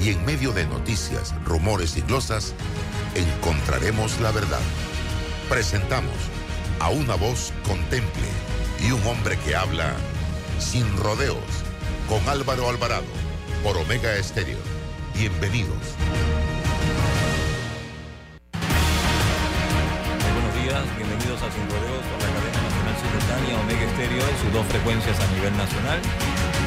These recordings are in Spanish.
y en medio de noticias, rumores y glosas, encontraremos la verdad. Presentamos a una voz contemple y un hombre que habla sin rodeos con Álvaro Alvarado por Omega Estéreo. Bienvenidos. buenos días, bienvenidos a Sin Rodeos por la cadena nacional simultánea Omega Estéreo en sus dos frecuencias a nivel nacional.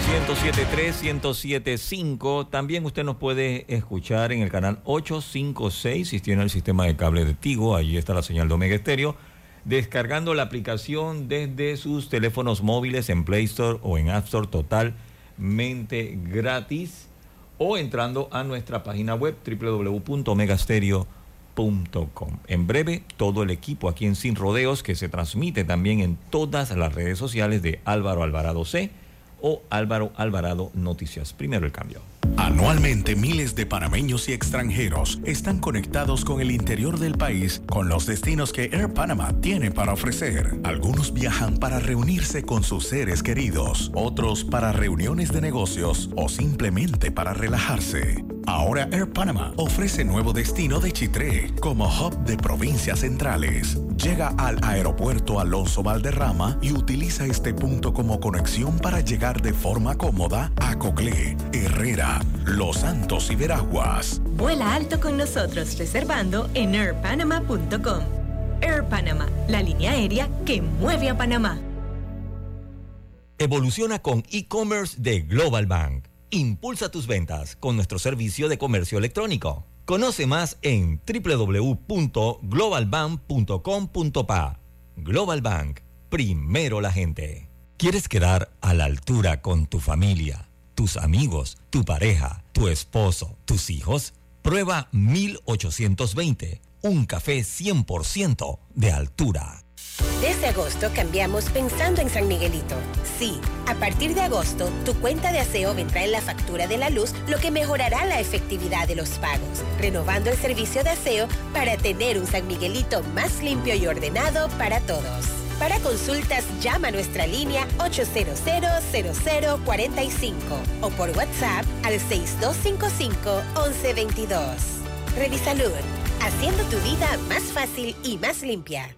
107.3, 107.5. También usted nos puede escuchar en el canal 856 si tiene el sistema de cable de Tigo. Allí está la señal de Omega Estéreo. Descargando la aplicación desde sus teléfonos móviles en Play Store o en App Store totalmente gratis. O entrando a nuestra página web www.omegastereo.com. En breve, todo el equipo aquí en Sin Rodeos que se transmite también en todas las redes sociales de Álvaro Alvarado C o Álvaro Alvarado Noticias. Primero el cambio. Anualmente miles de panameños y extranjeros están conectados con el interior del país con los destinos que Air Panama tiene para ofrecer. Algunos viajan para reunirse con sus seres queridos, otros para reuniones de negocios o simplemente para relajarse. Ahora Air Panama ofrece nuevo destino de Chitré como hub de provincias centrales. Llega al aeropuerto Alonso Valderrama y utiliza este punto como conexión para llegar de forma cómoda a Coclé, Herrera, Los Santos y Veraguas. Vuela alto con nosotros reservando en airpanama.com. Air Panama, la línea aérea que mueve a Panamá. Evoluciona con e-commerce de Global Bank. Impulsa tus ventas con nuestro servicio de comercio electrónico. Conoce más en www.globalbank.com.pa. Global Bank, primero la gente. ¿Quieres quedar a la altura con tu familia, tus amigos, tu pareja, tu esposo, tus hijos? Prueba 1820, un café 100% de altura. Desde agosto cambiamos pensando en San Miguelito. Sí, a partir de agosto, tu cuenta de aseo vendrá en la factura de la luz, lo que mejorará la efectividad de los pagos, renovando el servicio de aseo para tener un San Miguelito más limpio y ordenado para todos. Para consultas, llama a nuestra línea 800-0045 o por WhatsApp al 6255-1122. Revisalud, haciendo tu vida más fácil y más limpia.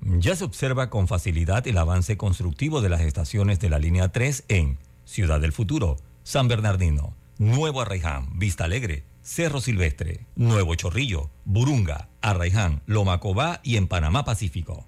Ya se observa con facilidad el avance constructivo de las estaciones de la línea 3 en Ciudad del Futuro, San Bernardino, Nuevo Arraiján, Vista Alegre, Cerro Silvestre, Nuevo Chorrillo, Burunga, Arraiján, Lomacobá y en Panamá Pacífico.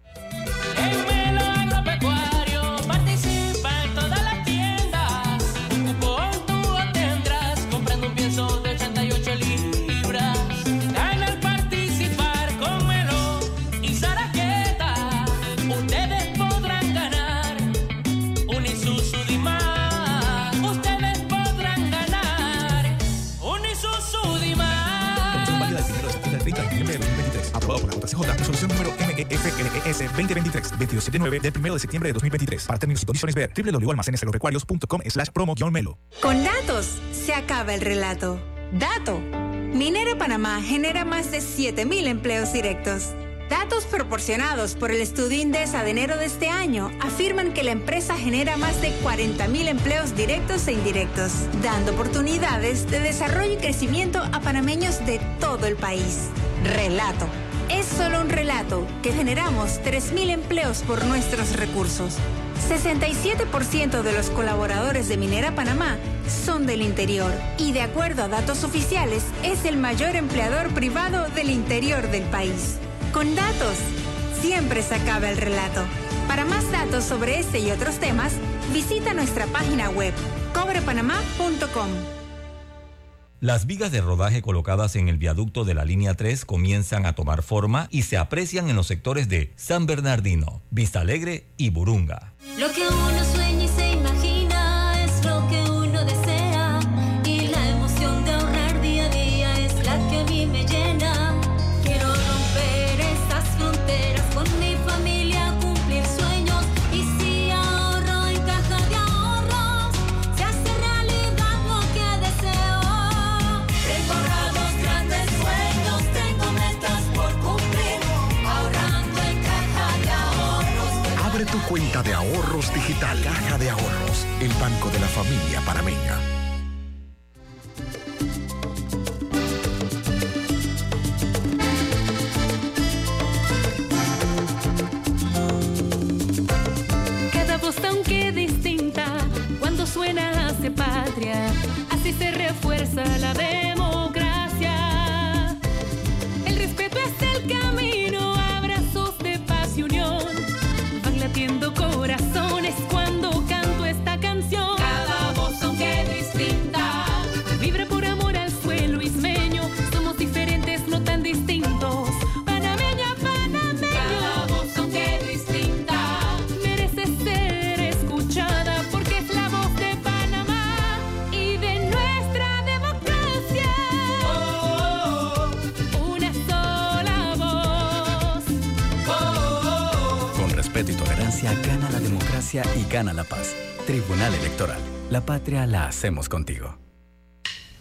MEFLES 2023, 279 del 1 de septiembre de 2023. Para términos y condiciones ver www.almaceneselorecuarios.com slash promo-melo. Con datos se acaba el relato. Dato. Minera Panamá genera más de 7.000 empleos directos Datos proporcionados por el estudio Indesa de enero de este año afirman que la empresa genera más de 40.000 empleos directos e indirectos, dando oportunidades de desarrollo y crecimiento a panameños de todo el país. Relato. Es solo un relato que generamos 3.000 empleos por nuestros recursos. 67% de los colaboradores de Minera Panamá son del interior y de acuerdo a datos oficiales es el mayor empleador privado del interior del país. Con datos, siempre se acaba el relato. Para más datos sobre este y otros temas, visita nuestra página web cobrepanamá.com. Las vigas de rodaje colocadas en el viaducto de la línea 3 comienzan a tomar forma y se aprecian en los sectores de San Bernardino, Vista Alegre y Burunga. Y gana la paz. Tribunal Electoral. La patria la hacemos contigo.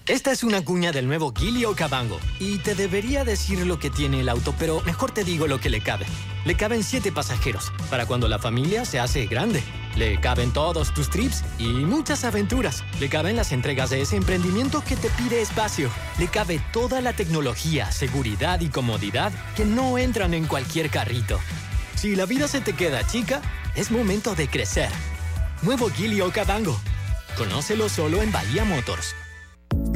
Esta es una cuña del nuevo Gili Okavango. Y te debería decir lo que tiene el auto, pero mejor te digo lo que le cabe. Le caben siete pasajeros, para cuando la familia se hace grande. Le caben todos tus trips y muchas aventuras. Le caben las entregas de ese emprendimiento que te pide espacio. Le cabe toda la tecnología, seguridad y comodidad que no entran en cualquier carrito. Si la vida se te queda chica, es momento de crecer. Nuevo Gili Okavango. Conócelo solo en Bahía Motors.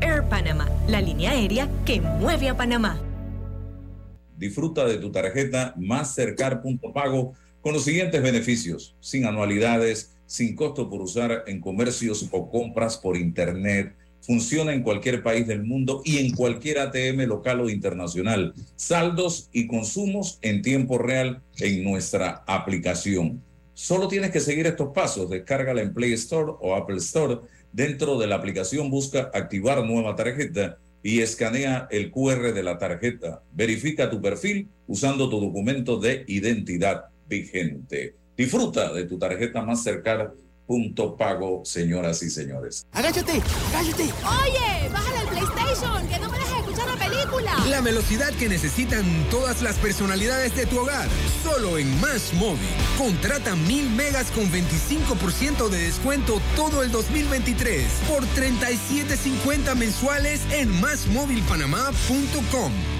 Air Panama, la línea aérea que mueve a Panamá. Disfruta de tu tarjeta Mastercard Punto Pago con los siguientes beneficios, sin anualidades, sin costo por usar en comercios o compras por internet. Funciona en cualquier país del mundo y en cualquier ATM local o internacional. Saldos y consumos en tiempo real en nuestra aplicación. Solo tienes que seguir estos pasos. Descárgala en Play Store o Apple Store. Dentro de la aplicación busca activar nueva tarjeta y escanea el QR de la tarjeta. Verifica tu perfil usando tu documento de identidad vigente. Disfruta de tu tarjeta Mastercard punto pago, señoras y señores. ¡Agáchate! ¡Agáchate! Oye, bájale el PlayStation, que no me dejes la película. La velocidad que necesitan todas las personalidades de tu hogar. Solo en Más Móvil. Contrata mil megas con 25% de descuento todo el 2023 por 37.50 mensuales en másmóvilpanamá.com.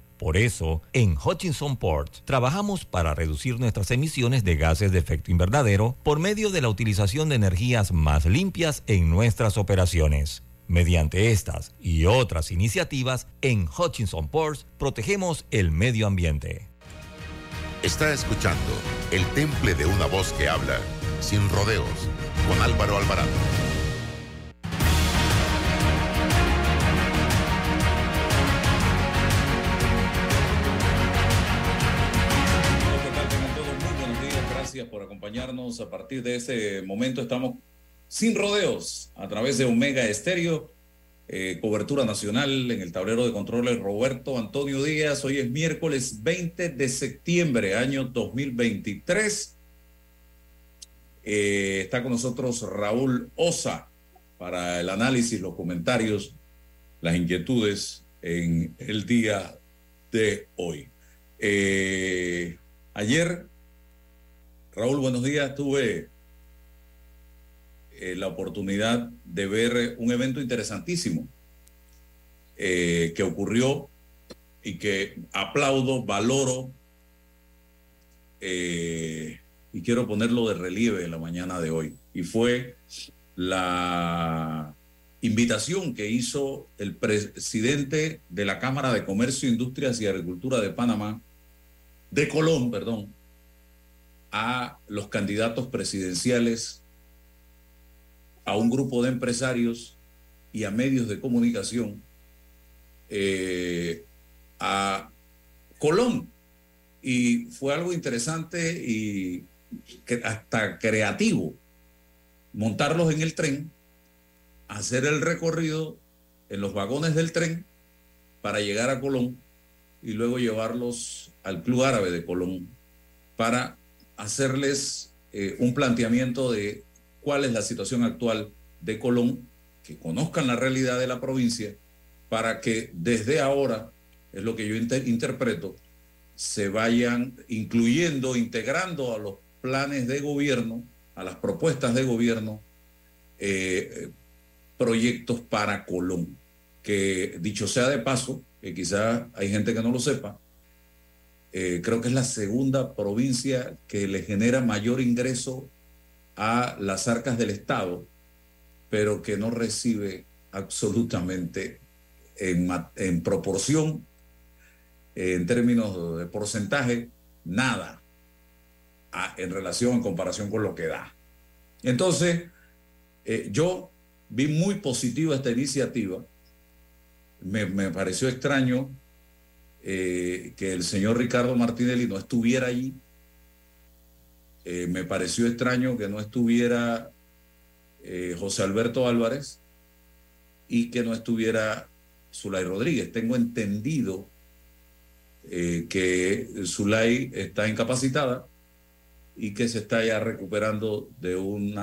Por eso, en Hutchinson Port trabajamos para reducir nuestras emisiones de gases de efecto invernadero por medio de la utilización de energías más limpias en nuestras operaciones. Mediante estas y otras iniciativas, en Hutchinson Ports protegemos el medio ambiente. Está escuchando El Temple de una voz que habla sin rodeos con Álvaro Alvarado. Por acompañarnos. A partir de este momento estamos sin rodeos a través de Omega Estéreo. eh, cobertura nacional en el tablero de controles Roberto Antonio Díaz. Hoy es miércoles 20 de septiembre, año 2023. Eh, está con nosotros Raúl Osa para el análisis, los comentarios, las inquietudes en el día de hoy. Eh, ayer, Raúl, buenos días, tuve eh, la oportunidad de ver un evento interesantísimo eh, que ocurrió y que aplaudo, valoro eh, y quiero ponerlo de relieve en la mañana de hoy. Y fue la invitación que hizo el presidente de la Cámara de Comercio, Industrias y Agricultura de Panamá, de Colón, perdón, a los candidatos presidenciales, a un grupo de empresarios y a medios de comunicación, eh, a Colón. Y fue algo interesante y hasta creativo montarlos en el tren, hacer el recorrido en los vagones del tren para llegar a Colón y luego llevarlos al Club Árabe de Colón para hacerles eh, un planteamiento de cuál es la situación actual de Colón, que conozcan la realidad de la provincia, para que desde ahora, es lo que yo inter interpreto, se vayan incluyendo, integrando a los planes de gobierno, a las propuestas de gobierno, eh, proyectos para Colón, que dicho sea de paso, que quizá hay gente que no lo sepa, eh, creo que es la segunda provincia que le genera mayor ingreso a las arcas del Estado, pero que no recibe absolutamente en, en proporción, en términos de porcentaje, nada en relación, en comparación con lo que da. Entonces, eh, yo vi muy positiva esta iniciativa. Me, me pareció extraño eh, que el señor Ricardo Martinelli no estuviera allí. Eh, me pareció extraño que no estuviera eh, José Alberto Álvarez y que no estuviera Zulay Rodríguez. Tengo entendido que Zulay está incapacitada y que se está ya recuperando de un,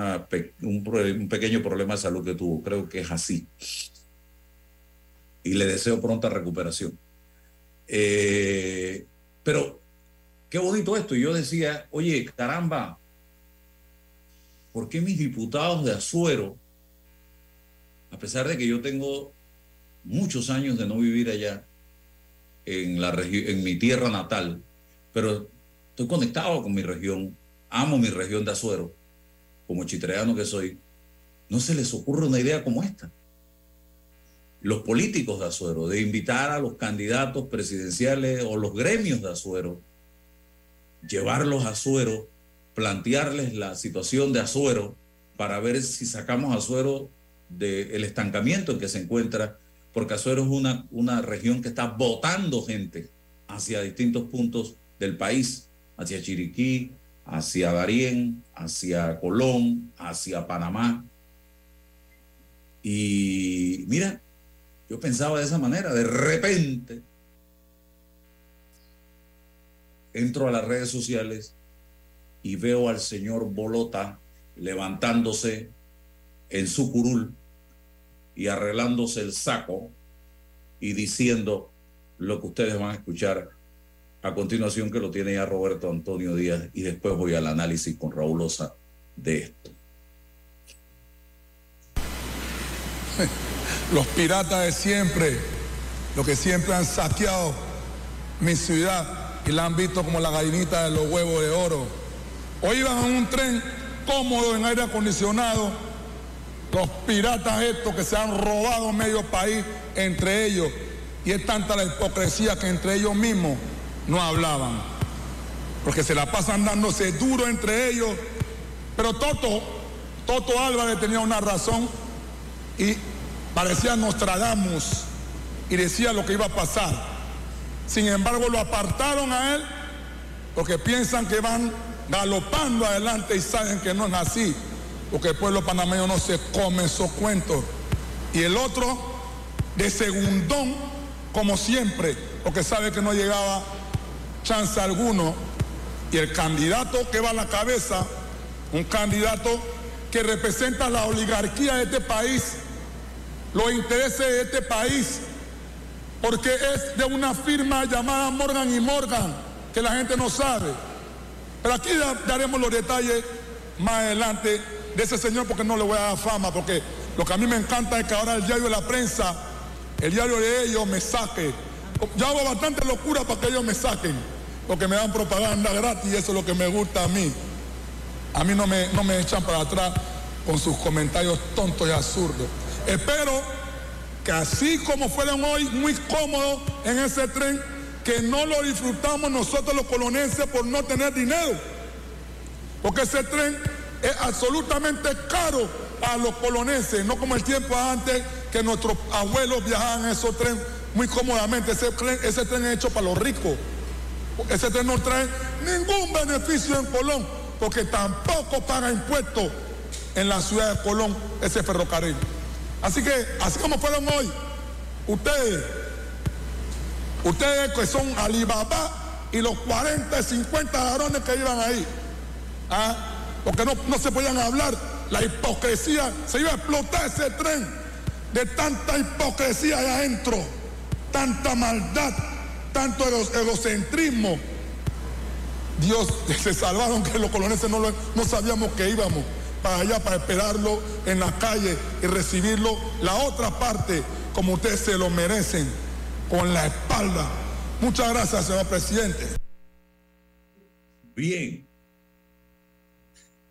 un pequeño problema de salud que tuvo. Creo que es así. Y le deseo pronta recuperación. Eh, pero qué bonito esto. Y yo decía, oye, caramba, ¿por qué mis diputados de Azuero, a pesar de que yo tengo muchos años de no vivir allá, en, la en mi tierra natal, pero estoy conectado con mi región, amo mi región de Azuero, como chitreano que soy, no se les ocurre una idea como esta? Los políticos de Azuero, de invitar a los candidatos presidenciales o los gremios de Azuero, llevarlos a Azuero, plantearles la situación de Azuero para ver si sacamos a Azuero del estancamiento en que se encuentra, porque Azuero es una, una región que está botando gente hacia distintos puntos del país, hacia Chiriquí, hacia Darién, hacia Colón, hacia Panamá. Y mira, yo pensaba de esa manera, de repente entro a las redes sociales y veo al señor Bolota levantándose en su curul y arreglándose el saco y diciendo lo que ustedes van a escuchar a continuación que lo tiene ya Roberto Antonio Díaz y después voy al análisis con Raúl Osa de esto. los piratas de siempre, los que siempre han saqueado mi ciudad y la han visto como la gallinita de los huevos de oro. Hoy iban en un tren cómodo en aire acondicionado, los piratas estos que se han robado medio país entre ellos. Y es tanta la hipocresía que entre ellos mismos no hablaban. Porque se la pasan dándose duro entre ellos. Pero Toto, Toto Álvarez tenía una razón y parecía Nostradamus y decía lo que iba a pasar. Sin embargo, lo apartaron a él porque piensan que van galopando adelante y saben que no es así, porque el pueblo panameño no se come esos cuentos. Y el otro, de segundón, como siempre, porque sabe que no llegaba chance alguno. Y el candidato que va a la cabeza, un candidato que representa la oligarquía de este país, los intereses de este país, porque es de una firma llamada Morgan y Morgan, que la gente no sabe. Pero aquí daremos los detalles más adelante de ese señor porque no le voy a dar fama, porque lo que a mí me encanta es que ahora el diario de la prensa, el diario de ellos me saque. Yo hago bastante locura para que ellos me saquen, porque me dan propaganda gratis y eso es lo que me gusta a mí. A mí no me, no me echan para atrás con sus comentarios tontos y absurdos. Espero que así como fueron hoy muy cómodos en ese tren, que no lo disfrutamos nosotros los colonenses por no tener dinero. Porque ese tren es absolutamente caro a los colonenses, no como el tiempo antes que nuestros abuelos viajaban en esos trenes muy cómodamente. Ese tren, ese tren es hecho para los ricos. Ese tren no trae ningún beneficio en Colón, porque tampoco paga impuestos en la ciudad de Colón ese ferrocarril. Así que, así como fueron hoy, ustedes Ustedes que son Alibaba y los 40, 50 ladrones que iban ahí. ¿ah? Porque no, no se podían hablar. La hipocresía, se iba a explotar ese tren de tanta hipocresía ahí adentro, tanta maldad, tanto egocentrismo. Dios, se salvaron que los colonenses no, no sabíamos que íbamos para allá para esperarlo en la calle y recibirlo la otra parte como ustedes se lo merecen con la espalda. Muchas gracias, señor presidente. Bien.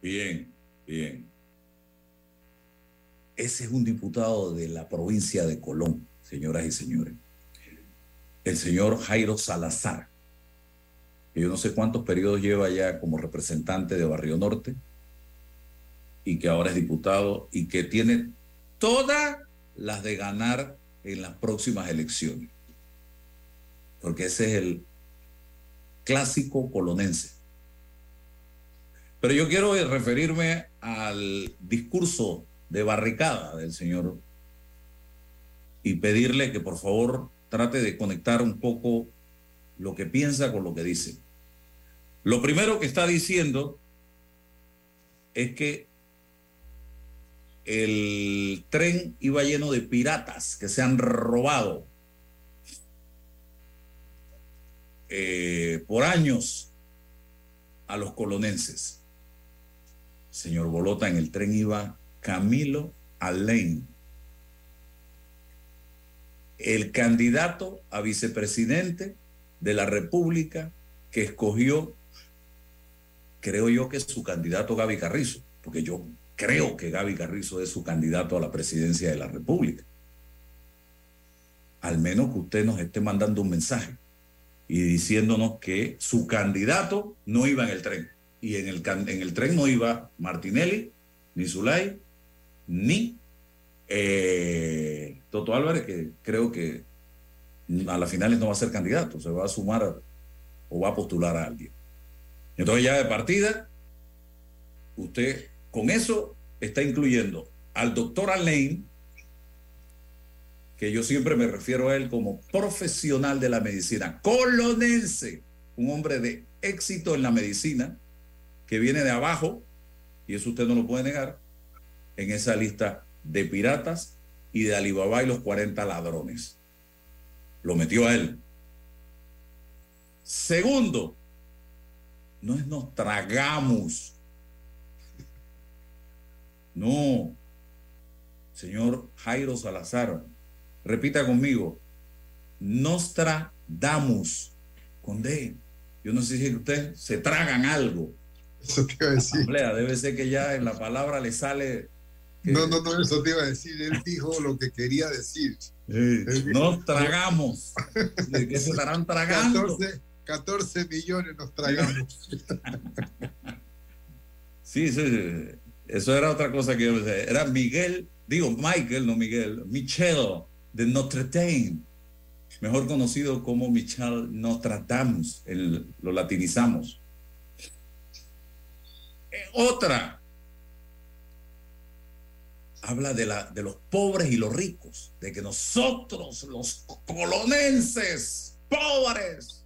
Bien, bien. Ese es un diputado de la provincia de Colón, señoras y señores. El señor Jairo Salazar, yo no sé cuántos periodos lleva ya como representante de Barrio Norte y que ahora es diputado y que tiene todas las de ganar en las próximas elecciones porque ese es el clásico colonense. Pero yo quiero referirme al discurso de barricada del señor y pedirle que por favor trate de conectar un poco lo que piensa con lo que dice. Lo primero que está diciendo es que el tren iba lleno de piratas que se han robado Eh, por años a los colonenses. Señor Bolota, en el tren iba Camilo Alain, el candidato a vicepresidente de la República que escogió, creo yo que su candidato Gaby Carrizo, porque yo creo que Gaby Carrizo es su candidato a la presidencia de la República. Al menos que usted nos esté mandando un mensaje y diciéndonos que su candidato no iba en el tren. Y en el, en el tren no iba Martinelli, ni Zulay, ni eh, Toto Álvarez, que creo que a las finales no va a ser candidato, se va a sumar o va a postular a alguien. Entonces ya de partida, usted con eso está incluyendo al doctor Alain, que yo siempre me refiero a él como profesional de la medicina, colonense, un hombre de éxito en la medicina, que viene de abajo, y eso usted no lo puede negar, en esa lista de piratas y de Alibaba y los 40 ladrones. Lo metió a él. Segundo, no es nos tragamos. No, señor Jairo Salazar, Repita conmigo. Nostra Damus. con D. Yo no sé si usted se tragan algo. Eso te iba a decir. Asamblea, debe ser que ya en la palabra le sale. que- No, no, no, eso te iba a decir. Él dijo lo que quería decir. Sí, nos tragamos. ¿De qué se estarán tragando? 14, 14 millones nos tragamos. Sí, sí, sí. Eso era otra cosa que yo decía. Era Miguel, digo Michael, no Miguel, Michel de Notre Dame, mejor conocido como Michel Notre Dame, el- lo latinizamos. Eh, otra habla de, la, de los pobres y los ricos, de que nosotros, los colonenses, pobres,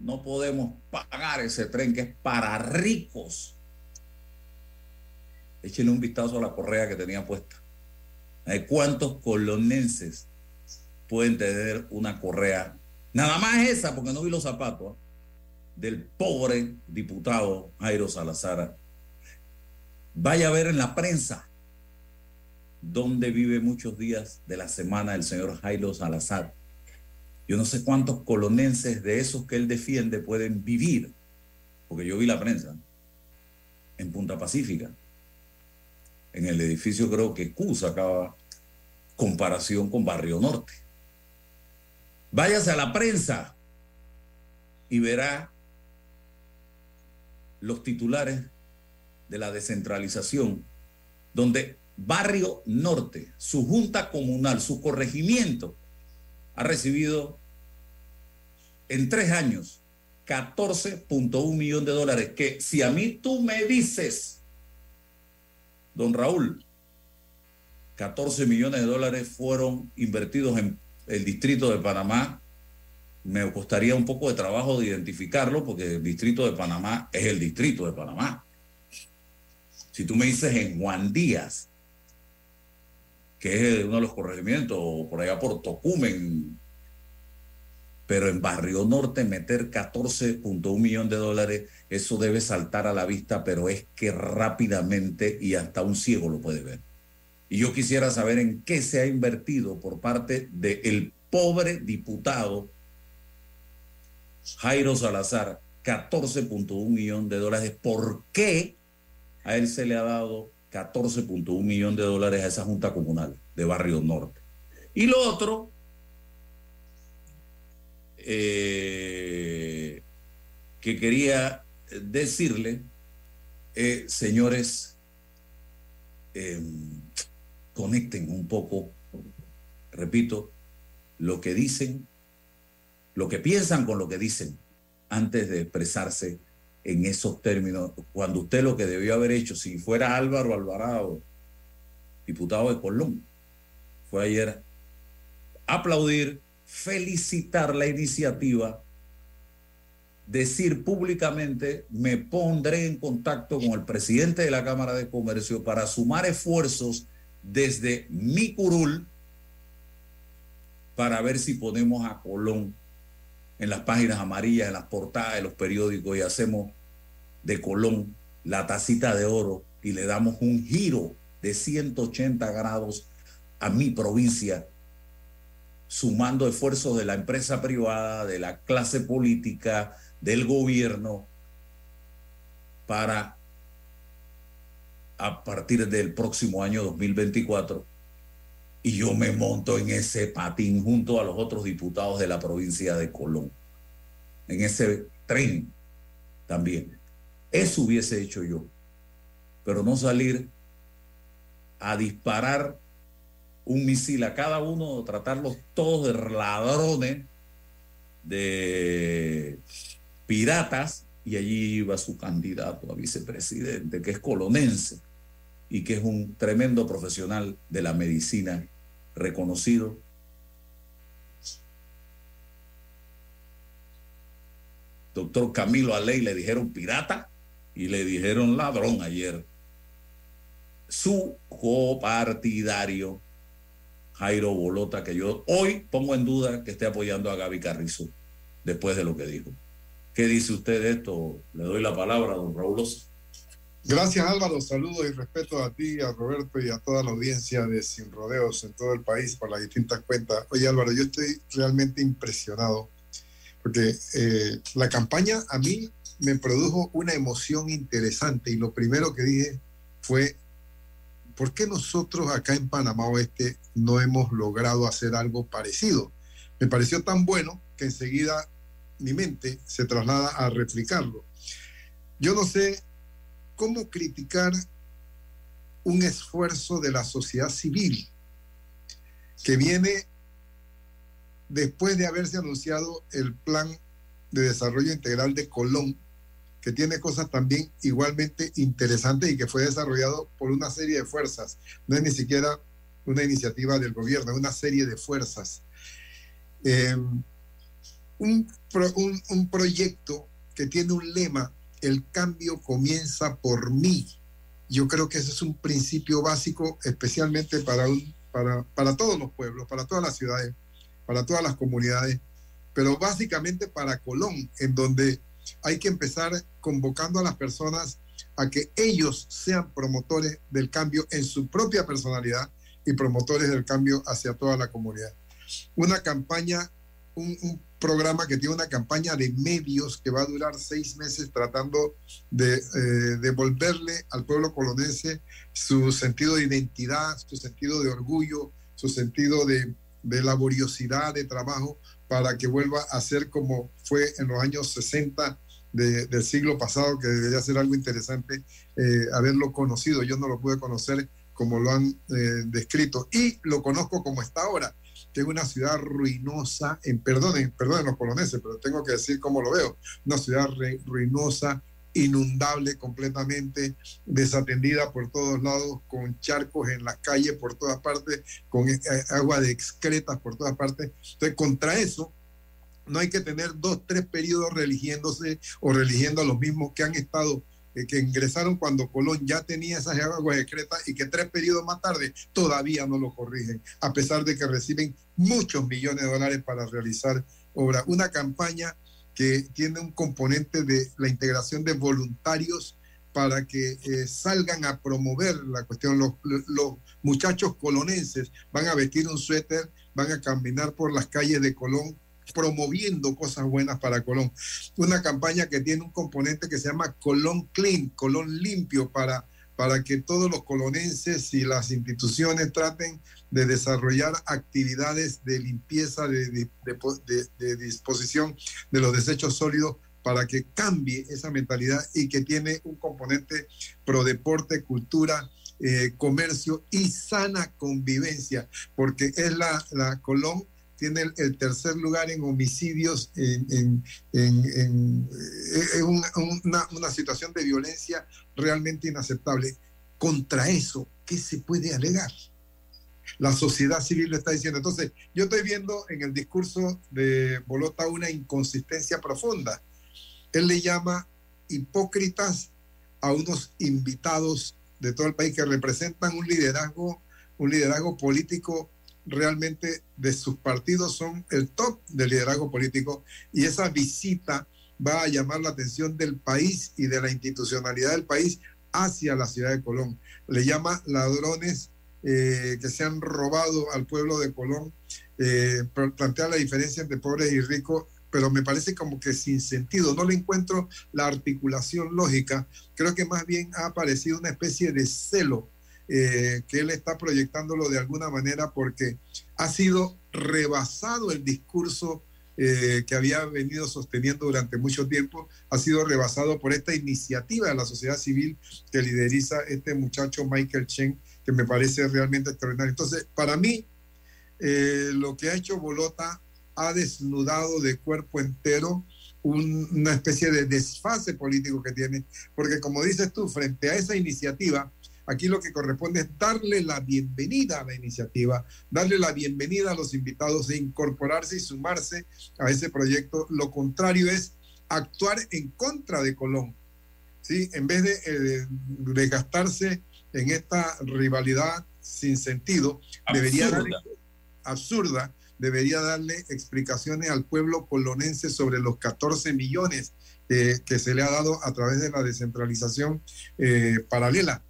no podemos pagar ese tren que es para ricos. Échenle un vistazo a la correa que tenía puesta. ¿De cuántos colonenses pueden tener una correa? Nada más esa, porque no vi los zapatos, ¿ah? del pobre diputado Jairo Salazar. Vaya a ver en la prensa donde vive muchos días de la semana el señor Jairo Salazar. Yo no sé cuántos colonenses de esos que él defiende pueden vivir, porque yo vi la prensa, en Punta Pacífica. En el edificio creo que Q sacaba comparación con Barrio Norte. Váyase a la prensa y verá los titulares de la descentralización, donde Barrio Norte, su junta comunal, su corregimiento, ha recibido en tres años 14.1 millón de dólares, que si a mí tú me dices, don Raúl, 14 millones de dólares fueron invertidos en el distrito de Panamá, me costaría un poco de trabajo de identificarlo porque el distrito de Panamá es el distrito de Panamá. Si tú me dices en Juan Díaz, que es uno de los corregimientos, por allá por Tocumen, pero en Barrio Norte meter 14.1 millón de dólares, eso debe saltar a la vista, pero es que rápidamente y hasta un ciego lo puede ver. Y yo quisiera saber en qué se ha invertido por parte del pobre diputado Jairo Salazar, 14.1 millón de dólares. ¿Por qué a él se le ha dado 14.1 millón de dólares a esa Junta Comunal de Barrio Norte? Y lo otro, eh, que quería decirle, eh, señores, eh, conecten un poco, repito, lo que dicen, lo que piensan con lo que dicen antes de expresarse en esos términos, cuando usted lo que debió haber hecho, si fuera Álvaro Alvarado, diputado de Colón, fue ayer aplaudir, felicitar la iniciativa, decir públicamente, me pondré en contacto con el presidente de la Cámara de Comercio para sumar esfuerzos desde mi curul para ver si ponemos a Colón en las páginas amarillas, en las portadas de los periódicos y hacemos de Colón la tacita de oro y le damos un giro de 180 grados a mi provincia, sumando esfuerzos de la empresa privada, de la clase política, del gobierno, para a partir del próximo año 2024 y yo me monto en ese patín junto a los otros diputados de la provincia de Colón, en ese tren también. Eso hubiese hecho yo, pero no salir a disparar un misil a cada uno, tratarlos todos de ladrones, de piratas, y allí iba su candidato a vicepresidente, que es colonense y que es un tremendo profesional de la medicina reconocido. Doctor Camilo Aley le dijeron pirata y le dijeron ladrón ayer. Su copartidario, Jairo Bolota, que yo hoy pongo en duda que esté apoyando a Gaby Carrizo después de lo que dijo. ¿Qué dice usted de esto? Le doy la palabra don Raúl Osa. Gracias Álvaro, saludos y respeto a ti, a Roberto y a toda la audiencia de Sin Rodeos en todo el país por las distintas cuentas. Oye Álvaro, yo estoy realmente impresionado porque eh, la campaña a mí me produjo una emoción interesante y lo primero que dije fue, ¿por qué nosotros acá en Panamá Oeste no hemos logrado hacer algo parecido? Me pareció tan bueno que enseguida mi mente se traslada a replicarlo. Yo no sé cómo criticar un esfuerzo de la sociedad civil que viene después de haberse anunciado el plan de desarrollo integral de Colón, que tiene cosas también igualmente interesantes y que fue desarrollado por una serie de fuerzas. No es ni siquiera una iniciativa del gobierno, una serie de fuerzas. Eh, un, un- un proyecto que tiene un lema, el cambio comienza por mí. Yo creo que ese es un principio básico, especialmente para, un, para, para todos los pueblos, para todas las ciudades, para todas las comunidades, pero básicamente para Colón, en donde hay que empezar convocando a las personas a que ellos sean promotores del cambio en su propia personalidad y promotores del cambio hacia toda la comunidad. Una campaña, un, programa que tiene una campaña de medios que va a durar seis meses tratando de eh, devolverle al pueblo colonense su sentido de identidad, su sentido de orgullo, su sentido de laboriosidad, de trabajo, para que vuelva a ser como fue en los años 60 de- del siglo pasado, que debería ser algo interesante eh, haberlo conocido. Yo no lo pude conocer como lo han eh, descrito y lo conozco como está ahora, que es una ciudad ruinosa, en, perdonen, perdonen los poloneses, pero tengo que decir cómo lo veo, una ciudad re- ruinosa, inundable completamente, desatendida por todos lados, con charcos en las calles por todas partes, con eh, agua de excretas por todas partes. Entonces, contra eso, no hay que tener dos, tres periodos religiéndose o religiendo a los mismos que han estado, eh, que ingresaron cuando Colón ya tenía esas aguas excretas y que tres periodos más tarde todavía no lo corrigen, a pesar de que reciben muchos millones de dólares para realizar obra. Una campaña tiene un componente de la integración de voluntarios para que eh, salgan a promover la cuestión. Los, los muchachos colonenses van a vestir un suéter, van a caminar por las calles de Colón promoviendo cosas buenas para Colón. Una campaña que tiene un componente que se llama Colón Clean, Colón limpio, para, para que todos los colonenses y las instituciones traten de desarrollar actividades de limpieza, de, de- de po- de- de disposición de los desechos sólidos para que cambie esa mentalidad y que tiene un componente pro deporte, cultura, eh, comercio y sana convivencia, porque es la, la Colón tiene el, tercer lugar en homicidios, en, eh, una, una situación de violencia realmente inaceptable. Contra eso, ¿qué se puede alegar? La sociedad civil lo está diciendo. Entonces, yo estoy viendo en el discurso de Bolota una inconsistencia profunda. Él le llama hipócritas a unos invitados de todo el país que representan un liderazgo, un liderazgo político realmente de sus partidos son el top del liderazgo político y esa visita va a llamar la atención del país y de la institucionalidad del país hacia la ciudad de Colón. Le llama ladrones eh, que se han robado al pueblo de Colón, eh, plantea la diferencia entre pobres y ricos, pero me parece como que sin sentido, no le encuentro la articulación lógica, creo que más bien ha aparecido una especie de celo eh, que él está proyectándolo de alguna manera porque ha sido rebasado el discurso eh, que había venido sosteniendo durante mucho tiempo, ha sido rebasado por esta iniciativa de la sociedad civil que lideriza este muchacho Michael Chen, que me parece realmente extraordinario. Entonces, para mí, eh, lo que ha hecho Bolota ha desnudado de cuerpo entero un- una especie de desfase político que tiene, porque como dices tú, frente a esa iniciativa, aquí lo que corresponde es darle la bienvenida a la iniciativa, darle la bienvenida a los invitados e incorporarse y sumarse a ese proyecto. Lo contrario es actuar en contra de Colón, ¿sí? En vez de, eh, de gastarse en esta rivalidad sin sentido, debería Absurda. darle absurda, debería darle explicaciones al pueblo colonense sobre los 14 millones eh, que se le ha dado a través de la descentralización eh, paralela.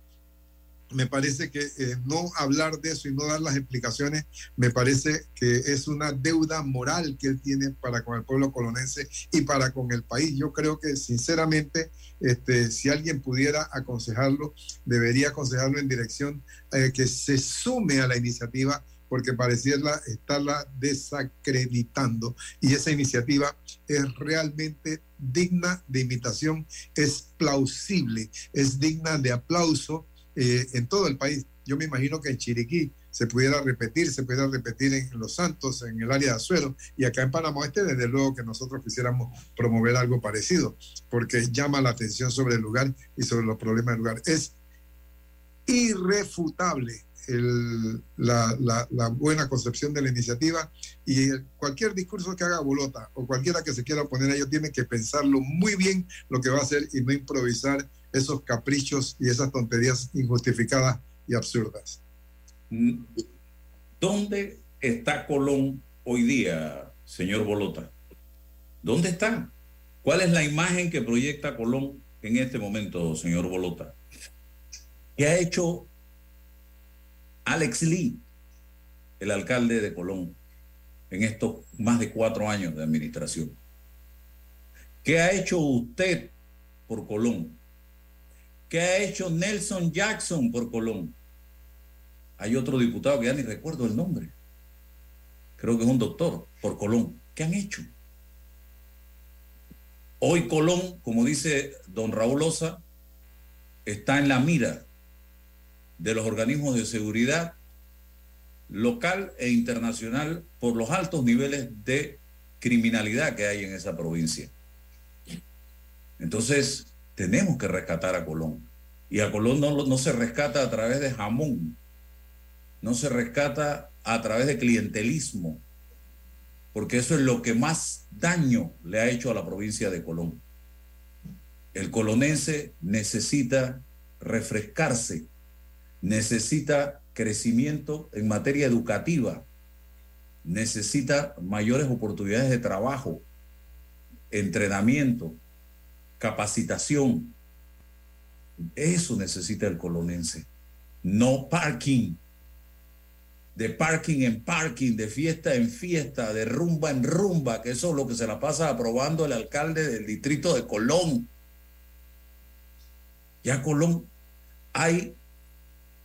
Me parece que eh, no hablar de eso y no dar las explicaciones, me parece que es una deuda moral que él tiene para con el pueblo colonense y para con el país. Yo creo que sinceramente, este, si alguien pudiera aconsejarlo, debería aconsejarlo en dirección eh, que se sume a la iniciativa porque pareciera estarla desacreditando. Y esa iniciativa es realmente digna de imitación, es plausible, es digna de aplauso eh, en todo el país. Yo me imagino que en Chiriquí se pudiera repetir, se pudiera repetir en Los Santos, en el área de Azuero, y acá en Panamá Este, desde luego que nosotros quisiéramos promover algo parecido, porque llama la atención sobre el lugar y sobre los problemas del lugar. Es irrefutable la, buena concepción de la iniciativa y cualquier discurso que haga Bolota o cualquiera que se quiera oponer a ello tiene que pensarlo muy bien lo que va a hacer y no improvisar esos caprichos y esas tonterías injustificadas y absurdas. ¿Dónde está Colón hoy día, señor Bolota? ¿Dónde está? ¿Cuál es la imagen que proyecta Colón en este momento, señor Bolota? ¿Qué ha hecho Alex Lee, el alcalde de Colón, en estos más de cuatro años de administración? ¿Qué ha hecho usted por Colón? ¿Qué ha hecho Nelson Jackson por Colón? Hay otro diputado que ya ni recuerdo el nombre. Creo que es un doctor por Colón. ¿Qué han hecho? Hoy Colón, como dice don Raúl Osa, está en la mira de los organismos de seguridad local e internacional por los altos niveles de criminalidad que hay en esa provincia. Entonces, tenemos que rescatar a Colón. Y a Colón no, no, se rescata a través de jamón, no se rescata a través de clientelismo, porque eso es lo que más daño le ha hecho a la provincia de Colón. El colonense necesita refrescarse. Necesita crecimiento en materia educativa, necesita mayores oportunidades de trabajo, entrenamiento, capacitación. Eso necesita el colonense. No parking. De parking en parking, de fiesta en fiesta, de rumba en rumba, que eso es lo que se la pasa aprobando el alcalde del distrito de Colón. Ya Colón hay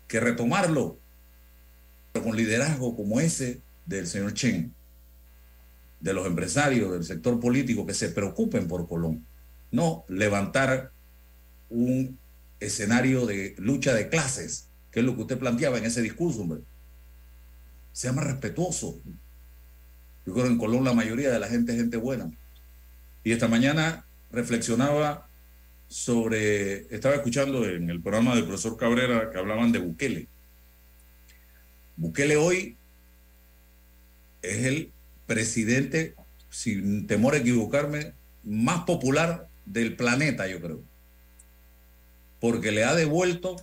que retomarlo, pero con liderazgo como ese del señor Chen, de los empresarios del sector político que se preocupen por Colón, no levantar un escenario de lucha de clases, que es lo que usted planteaba en ese discurso, hombre. Sea más respetuoso. Yo creo que en Colón la mayoría de la gente es gente buena. Y esta mañana reflexionaba sobre, estaba escuchando en el programa del profesor Cabrera que hablaban de Bukele. Bukele hoy es el presidente, sin temor a equivocarme, más popular del planeta, yo creo. Porque le ha devuelto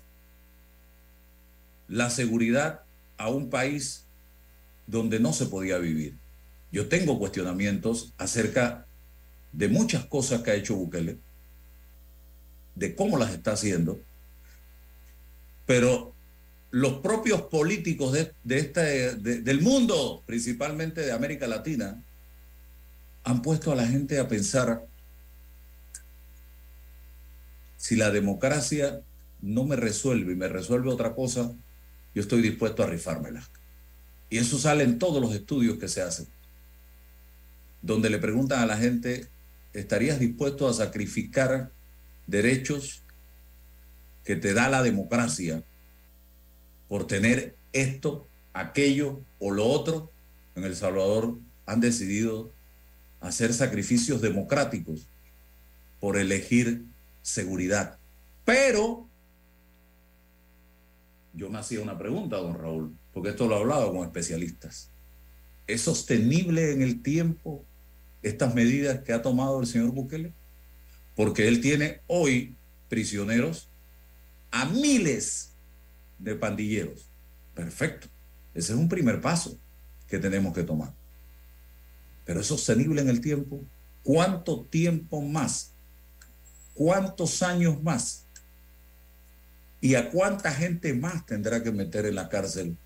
la seguridad a un país donde no se podía vivir. Yo tengo cuestionamientos acerca de muchas cosas que ha hecho Bukele, de cómo las está haciendo, pero los propios políticos de, de este, de, del mundo, principalmente de América Latina, han puesto a la gente a pensar si la democracia no me resuelve y me resuelve otra cosa, yo estoy dispuesto a rifármela. Y eso sale en todos los estudios que se hacen, donde le preguntan a la gente, ¿estarías dispuesto a sacrificar derechos que te da la democracia por tener esto, aquello o lo otro, en El Salvador han decidido hacer sacrificios democráticos por elegir seguridad. Pero yo me hacía una pregunta, don Raúl, porque esto lo he hablado con especialistas. ¿Es sostenible en el tiempo estas medidas que ha tomado el señor Bukele? porque él tiene hoy prisioneros a miles de pandilleros. Perfecto. Ese es un primer paso que tenemos que tomar. Pero es sostenible en el tiempo. ¿Cuánto tiempo más? ¿Cuántos años más? ¿Y a cuánta gente más tendrá que meter en la cárcel?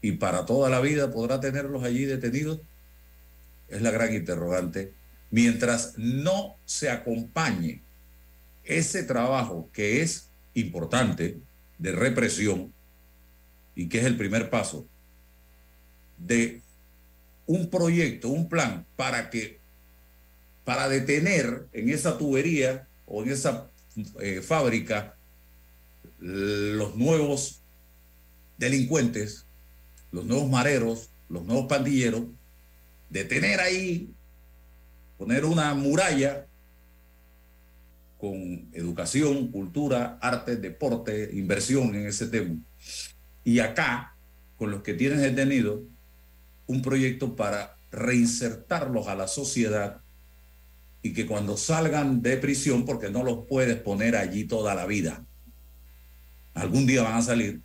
¿Y para toda la vida podrá tenerlos allí detenidos? Es la gran interrogante. Mientras no se acompañe ese trabajo que es importante de represión y que es el primer paso de un proyecto, un plan para que para detener en esa tubería o en esa eh, fábrica los nuevos delincuentes, los nuevos mareros, los nuevos pandilleros, detener ahí, poner una muralla con educación, cultura, arte, deporte, inversión en ese tema. Y acá, con los que tienes detenido, un proyecto para reinsertarlos a la sociedad y que cuando salgan de prisión, porque no los puedes poner allí toda la vida, algún día van a salir,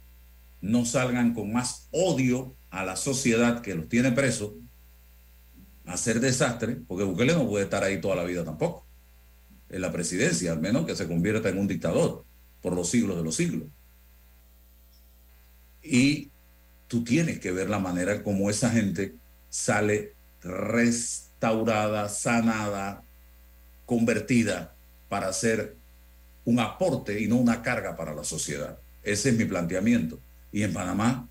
no salgan con más odio a la sociedad que los tiene presos, a hacer desastre, porque Bukele no puede estar ahí toda la vida tampoco, en la presidencia, al menos que se convierta en un dictador por los siglos de los siglos. Y tú tienes que ver la manera como esa gente sale restaurada, sanada, convertida para hacer un aporte y no una carga para la sociedad. Ese es mi planteamiento. Y en Panamá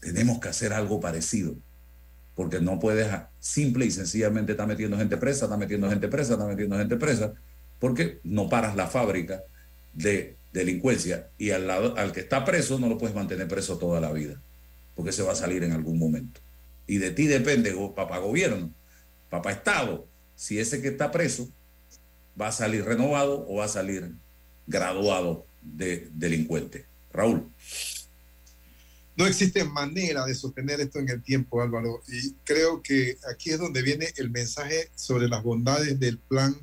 tenemos que hacer algo parecido, porque no puedes simple y sencillamente estar metiendo gente presa, estar metiendo gente presa, estar metiendo gente presa, porque no paras la fábrica de delincuencia y al, lado, al que está preso no lo puedes mantener preso toda la vida, porque se va a salir en algún momento. Y de ti depende, papá gobierno, papá Estado, si ese que está preso va a salir renovado o va a salir graduado de delincuente. Raúl. No existe manera de sostener esto en el tiempo, Álvaro. Y creo que aquí es donde viene el mensaje sobre las bondades del plan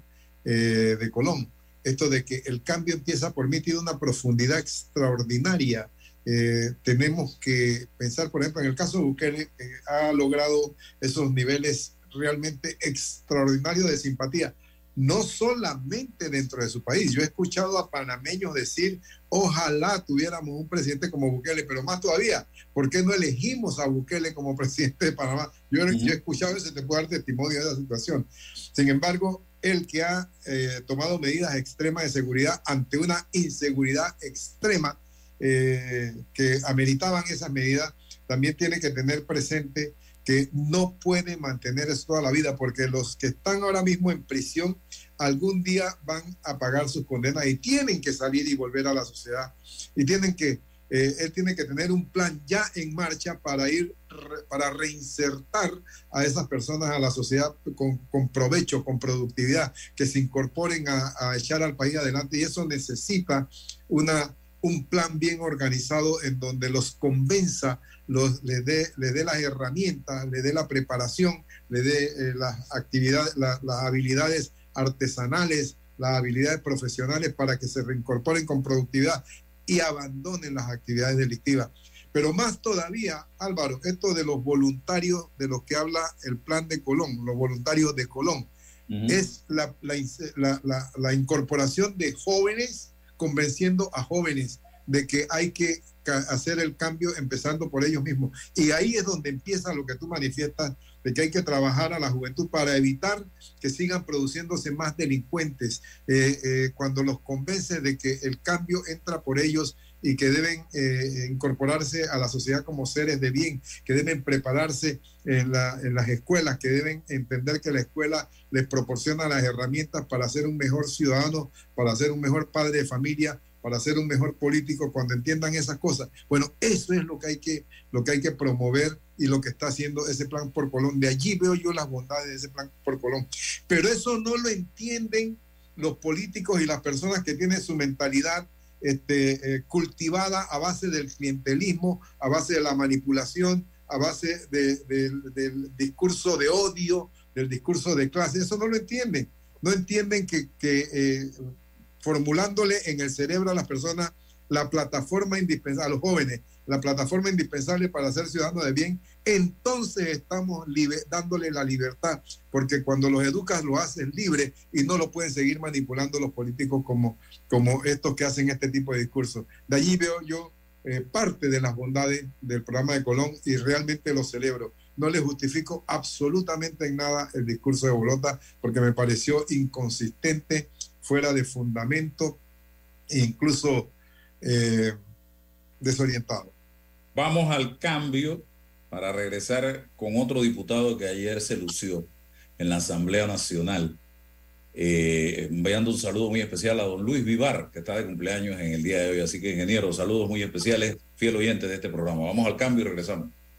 eh, de Colón. Esto de que el cambio empieza por mí tiene una profundidad extraordinaria. Eh, tenemos que pensar, por ejemplo, en el caso de Bukele, que ha logrado esos niveles realmente extraordinarios de simpatía no solamente dentro de su país. Yo he escuchado a panameños decir, ojalá tuviéramos un presidente como Bukele, pero más todavía, ¿por qué no elegimos a Bukele como presidente de Panamá? Yo, he escuchado eso, te puedo dar testimonio de esa situación. Sin embargo, el que ha eh, tomado medidas extremas de seguridad ante una inseguridad extrema eh, que ameritaban esas medidas, también tiene que tener presente que no puede mantener eso toda la vida, porque los que están ahora mismo en prisión algún día van a pagar sus condenas y tienen que salir y volver a la sociedad. Y tienen que, eh, él tiene que tener un plan ya en marcha para ir, para reinsertar a esas personas a la sociedad con, provecho, con productividad, que se incorporen a, a echar al país adelante. Y eso necesita una, un plan bien organizado en donde los convenza los, le, dé, le dé las herramientas, le dé la preparación, le dé eh, las actividades, las habilidades artesanales, las habilidades profesionales para que se reincorporen con productividad y abandonen las actividades delictivas. Pero más todavía, Álvaro, esto de los voluntarios de los que habla el plan de Colón, los voluntarios de Colón, es la, la, la, la incorporación de jóvenes convenciendo a jóvenes de que hay que hacer el cambio empezando por ellos mismos. Y ahí es donde empieza lo que tú manifiestas, de que hay que trabajar a la juventud para evitar que sigan produciéndose más delincuentes, eh, eh, cuando los convence de que el cambio entra por ellos y que deben eh, incorporarse a la sociedad como seres de bien, que deben prepararse en, en, las escuelas, que deben entender que la escuela les proporciona las herramientas para ser un mejor ciudadano, para ser un mejor padre de familia, para ser un mejor político cuando entiendan esas cosas. Bueno, eso es lo que hay que, lo que, hay que promover y lo que está haciendo ese plan por Colón. De allí veo yo las bondades de ese plan por Colón. Pero eso no lo entienden los políticos y las personas que tienen su mentalidad este, eh, cultivada a base del clientelismo, a base de la manipulación, a base del discurso de odio, del discurso de clase. Eso no lo entienden. No entienden que, eh, formulándole en el cerebro a las personas la plataforma indispensable, a los jóvenes, la plataforma indispensable para ser ciudadano de bien entonces estamos dándole la libertad, porque cuando los educas lo haces libre y no lo pueden seguir manipulando los políticos como, como estos que hacen este tipo de discursos. De allí veo yo eh, parte de las bondades del programa de Colón y realmente lo celebro. No le justifico absolutamente en nada el discurso de Bolota porque me pareció inconsistente, fuera de fundamento e incluso eh, desorientado. Vamos al cambio para regresar con otro diputado que ayer se lució en la Asamblea Nacional. Eh, un saludo muy especial a don Luis Vivar, que está de cumpleaños en el día de hoy. Así que, ingeniero, saludos muy especiales, fiel oyente de este programa. Vamos al cambio y regresamos.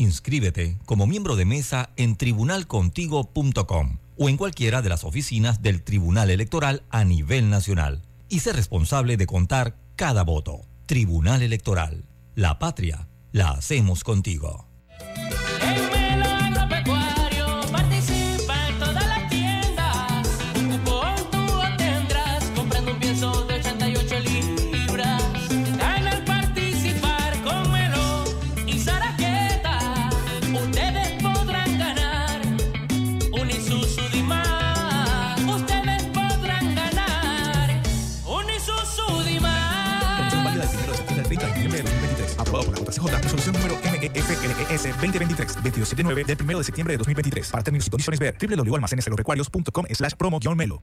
Inscríbete como miembro de mesa en tribunalcontigo.com o en cualquiera de las oficinas del Tribunal Electoral a nivel nacional y sé responsable de contar cada voto. Tribunal Electoral. La patria la hacemos contigo. 2023, 227.9 del 1 de septiembre de 2023. Para términos y condiciones ver www.almacenesagropecuarios.com slash promo-melo.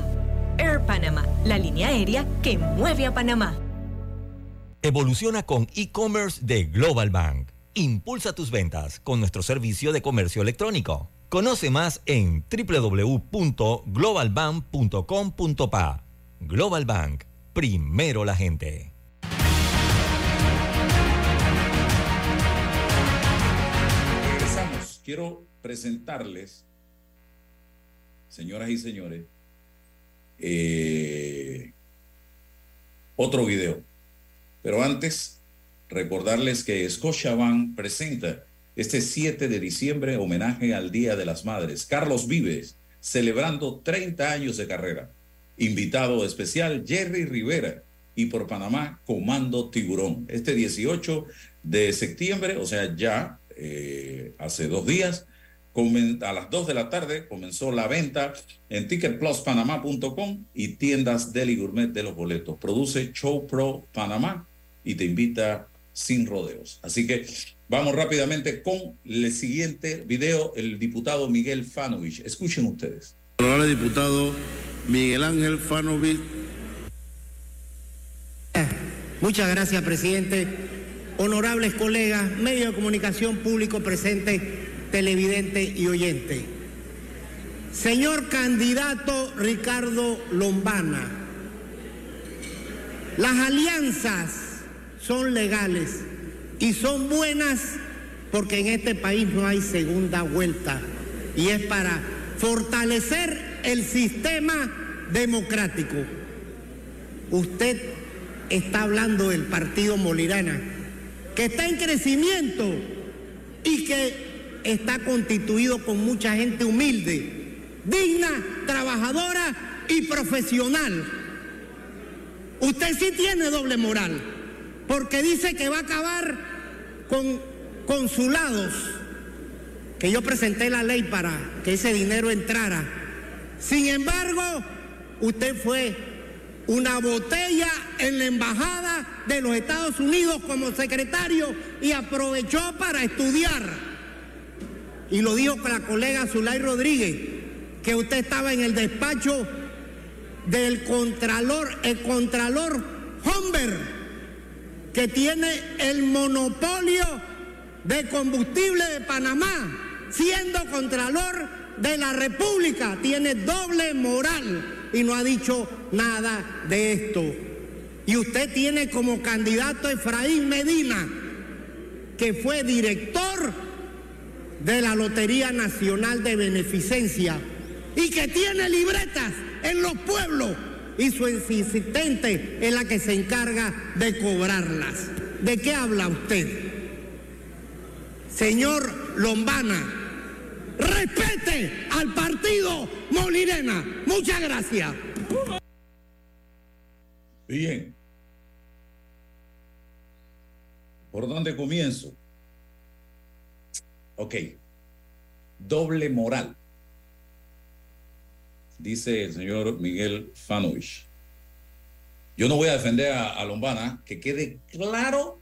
Air Panama, la línea aérea que mueve a Panamá. Evoluciona con e-commerce de Global Bank. Impulsa tus ventas con nuestro servicio de comercio electrónico. Conoce más en www.globalbank.com.pa. Global Bank, primero la gente. Regresamos. Quiero presentarles, señoras y señores, eh, otro video. Pero antes, recordarles que Scotiabank presenta este 7 de diciembre homenaje al Día de las Madres. Carlos Vives, celebrando 30 años de carrera. Invitado especial, Jerry Rivera. Y por Panamá, Comando Tiburón. Este 18 de septiembre, o sea, ya eh, hace dos días, a las 2 de la tarde comenzó la venta en ticketpluspanamá.com y tiendas Deli Gourmet de los boletos. Produce Show Pro Panamá y te invita sin rodeos. Así que vamos rápidamente con el siguiente video, el diputado Miguel Fanovich. Escuchen ustedes. Honorable diputado Miguel Ángel Fanovich. Muchas gracias, presidente. Honorables colegas, medios de comunicación público presente, televidente y oyente. Señor candidato Ricardo Lombana, las alianzas son legales y son buenas porque en este país no hay segunda vuelta y es para fortalecer el sistema democrático. Usted está hablando del partido Molirana, que está en crecimiento y que está constituido con mucha gente humilde, digna, trabajadora y profesional. Usted sí tiene doble moral, porque dice que va a acabar con consulados, que yo presenté la ley para que ese dinero entrara. Sin embargo, usted fue una botella en la embajada de los Estados Unidos como secretario y aprovechó para estudiar y lo dijo la colega Zulay Rodríguez, que usted estaba en el despacho del Contralor, el Contralor Humber, que tiene el monopolio de combustible de Panamá, siendo Contralor de la República, tiene doble moral y no ha dicho nada de esto. Y usted tiene como candidato a Efraín Medina, que fue director de la Lotería Nacional de Beneficencia y que tiene libretas en los pueblos y su asistente es la que se encarga de cobrarlas. ¿De qué habla usted? Señor Lombana, respete al partido Molirena. Muchas gracias. Bien. ¿Por dónde comienzo? Ok. Doble moral. Dice el señor Miguel Fanovich. Yo no voy a defender a, Lombana, que quede claro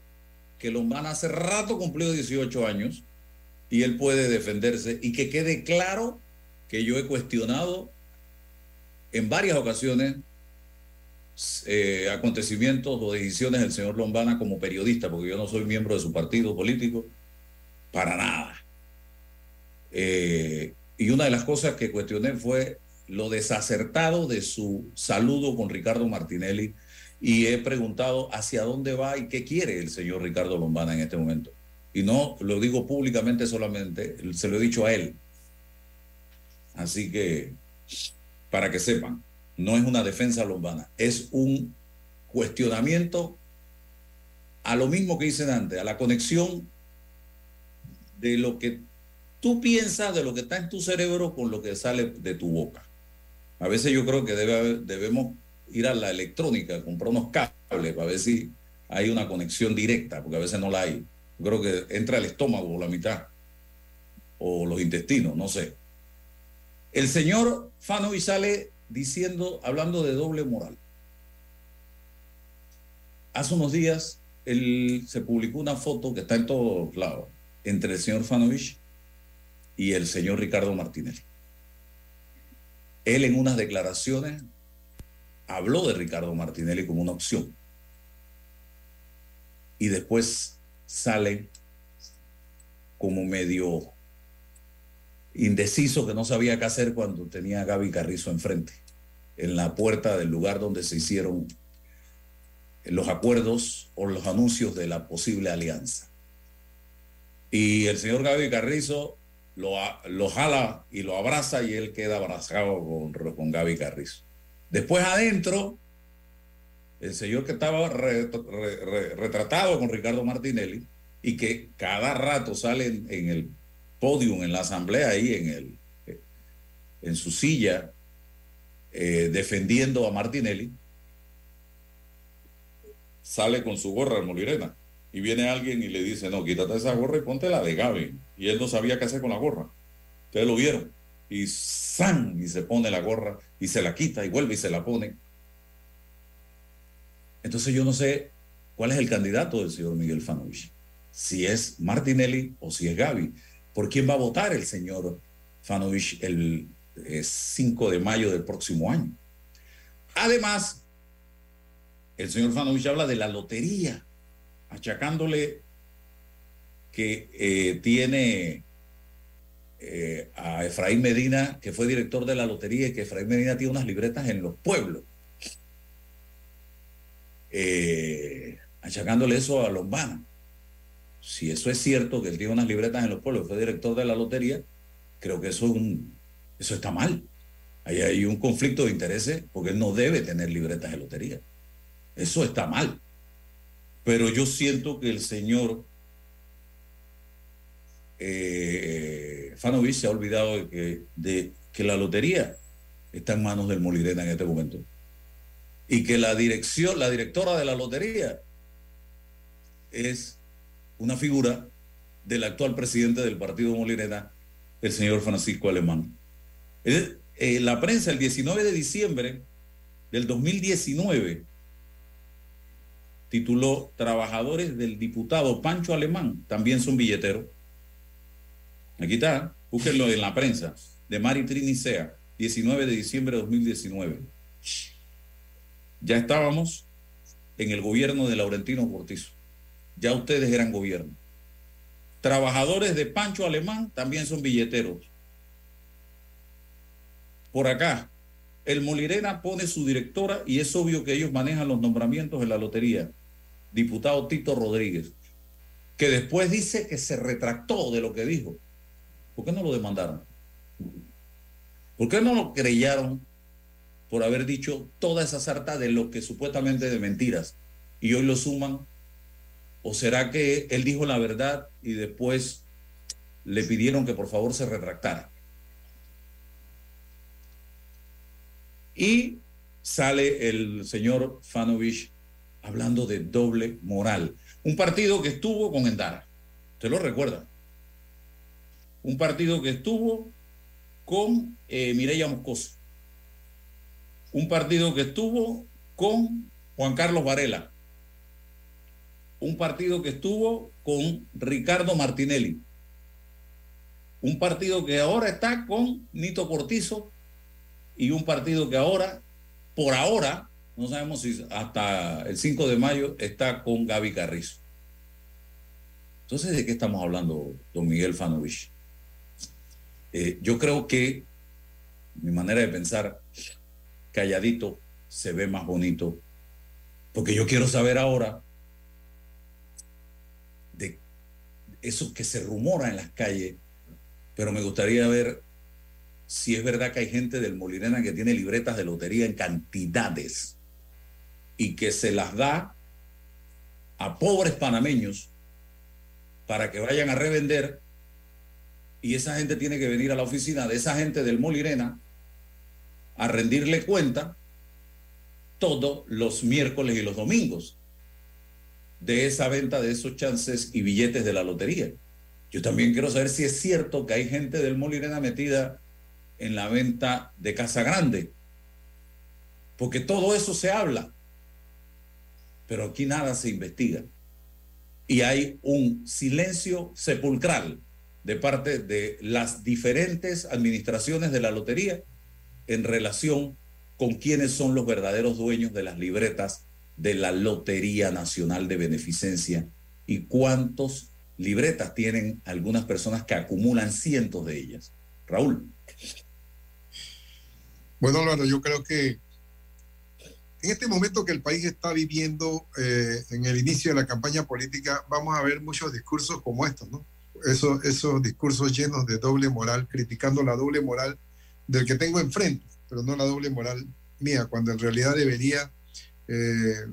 que Lombana hace rato cumplió 18 años y él puede defenderse y que quede claro que yo he cuestionado en varias ocasiones eh, acontecimientos o decisiones del señor Lombana como periodista, porque yo no soy miembro de su partido político, para nada. Eh, y una de las cosas que cuestioné fue lo desacertado de su saludo con Ricardo Martinelli y he preguntado hacia dónde va y qué quiere el señor Ricardo Lombana en este momento. Y no lo digo públicamente solamente, se lo he dicho a él. Así que, para que sepan, no es una defensa lombana, es un cuestionamiento a lo mismo que hice antes, a la conexión de lo que tú piensas, de lo que está en tu cerebro con lo que sale de tu boca. A veces yo creo que debemos ir a la electrónica, comprar unos cables para ver si hay una conexión directa, porque a veces no la hay. Yo creo que entra el estómago por la mitad, o los intestinos, no sé. El señor Fanovi sale diciendo, hablando de doble moral. Hace unos días se publicó una foto que está en todos lados entre el señor Fanovich y el señor Ricardo Martinelli. Él en unas declaraciones habló de Ricardo Martinelli como una opción. Y después sale como medio indeciso que no sabía qué hacer cuando tenía a Gaby Carrizo enfrente, en la puerta del lugar donde se hicieron los acuerdos o los anuncios de la posible alianza. Y el señor Gaby Carrizo lo, lo jala y lo abraza y él queda abrazado con, con Gaby Carrizo. Después adentro, el señor que estaba re- re- re- retratado con Ricardo Martinelli y que cada rato sale en, en el podium, en la asamblea, ahí en, el, en su silla, eh, defendiendo a Martinelli, sale con su gorra de Molirena. Y viene alguien y le dice, no, quítate esa gorra y ponte la de Gaby. Y él no sabía qué hacer con la gorra. Ustedes lo vieron. Y ¡zan! Y se pone la gorra y se la quita y vuelve y se la pone. Entonces yo no sé cuál es el candidato del señor Miguel Fanovich. Si es Martinelli o si es Gaby. ¿Por quién va a votar el señor Fanovich el eh, 5 de mayo del próximo año? Además, el señor Fanovich habla de la lotería, achacándole que eh, tiene eh, a Efraín Medina, que fue director de la lotería, y que Efraín Medina tiene unas libretas en los pueblos. Eh, achacándole eso a Lombana. Si eso es cierto, que él tiene unas libretas en los pueblos, fue director de la lotería, creo que eso, es un, eso está mal. Ahí hay un conflicto de intereses porque él no debe tener libretas de lotería. Eso está mal. Pero yo siento que el señor eh, se ha olvidado de que, de que la lotería está en manos del Molirena en este momento. Y que la dirección, la directora de la lotería es una figura del actual presidente del partido Molirena, el señor Francisco Alemán. Eh, la prensa el 19 de diciembre del 2019 tituló Trabajadores del diputado Pancho Alemán también son billeteros. Aquí está. búsquenlo en la prensa, de Mari Trinicea, 19 de diciembre de 2019. Ya estábamos en el gobierno de Laurentino Cortizo. Ya ustedes eran gobierno. Trabajadores de Pancho Alemán también son billeteros. Por acá, el Molirena pone su directora y es obvio que ellos manejan los nombramientos en la lotería. Diputado Tito Rodríguez, que después dice que se retractó de lo que dijo. ¿Por qué no lo demandaron? ¿Por qué no lo creyeron por haber dicho toda esa sarta de lo que supuestamente de mentiras y hoy lo suman? ¿O será que él dijo la verdad y después le pidieron que por favor se retractara? Y sale el señor Fanovich hablando de doble moral. Un partido que estuvo con Endara, ¿te lo recuerda? Un partido que estuvo con eh, Mireya Moscoso. Un partido que estuvo con Juan Carlos Varela. Un partido que estuvo con Ricardo Martinelli. Un partido que ahora está con Nito Cortizo y un partido que ahora, por ahora, no sabemos si hasta el 5 de mayo está con Gaby Carrizo. Entonces, ¿de qué estamos hablando, don Miguel Fanovich? Eh, yo creo que mi manera de pensar, calladito, se ve más bonito, porque yo quiero saber ahora de eso que se rumora en las calles, pero me gustaría ver si es verdad que hay gente del Molirena que tiene libretas de lotería en cantidades y que se las da a pobres panameños para que vayan a revender y esa gente tiene que venir a la oficina de esa gente del Molirena a rendirle cuenta todos los miércoles y los domingos de esa venta de esos chances y billetes de la lotería. Yo también quiero saber si es cierto que hay gente del Molirena metida en la venta de Casa Grande, porque todo eso se habla, pero aquí nada se investiga. Y hay un silencio sepulcral de parte de las diferentes administraciones de la lotería en relación con quiénes son los verdaderos dueños de las libretas de la Lotería Nacional de Beneficencia y cuántos libretas tienen algunas personas que acumulan cientos de ellas. Raúl. Bueno, Álvaro, yo creo que en este momento que el país está viviendo eh, en el inicio de la campaña política, vamos a ver muchos discursos como estos, ¿no? Esos, discursos llenos de doble moral, criticando la doble moral del que tengo enfrente, pero no la doble moral mía, cuando en realidad debería eh,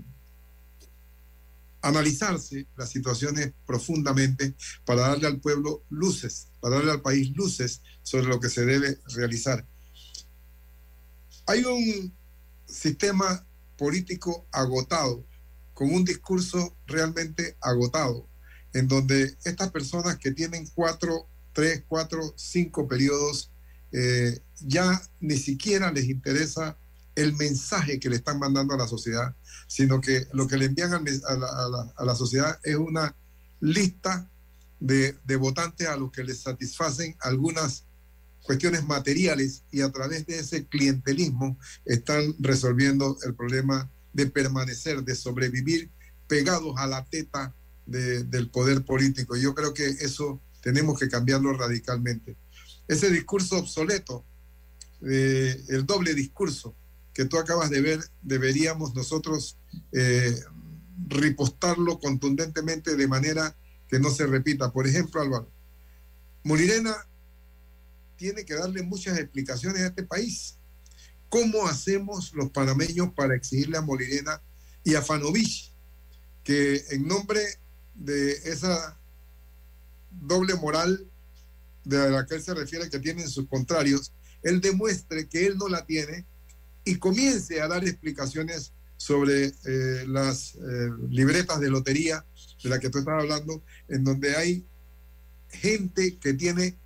analizarse las situaciones profundamente para darle al pueblo luces, para darle al país luces sobre lo que se debe realizar. Hay un sistema político agotado, con un discurso realmente agotado, en donde estas personas que tienen cuatro, tres, cuatro, cinco periodos, eh, ya ni siquiera les interesa el mensaje que le están mandando a la sociedad, sino que lo que le envían a la, sociedad es una lista de, de, votantes a los que les satisfacen algunas cuestiones materiales y a través de ese clientelismo están resolviendo el problema de permanecer, de sobrevivir pegados a la teta de, del poder político. Yo creo que eso tenemos que cambiarlo radicalmente. Ese discurso obsoleto, eh, el doble discurso que tú acabas de ver, deberíamos nosotros eh, ripostarlo contundentemente de manera que no se repita. Por ejemplo, Álvaro, Molirena tiene que darle muchas explicaciones a este país. ¿Cómo hacemos los panameños para exigirle a Molirena y a Fanovich que en nombre de esa doble moral de la que él se refiere que tienen sus contrarios, él demuestre que él no la tiene y comience a dar explicaciones sobre eh, las eh, libretas de lotería de la que tú estás hablando, en donde hay gente que tiene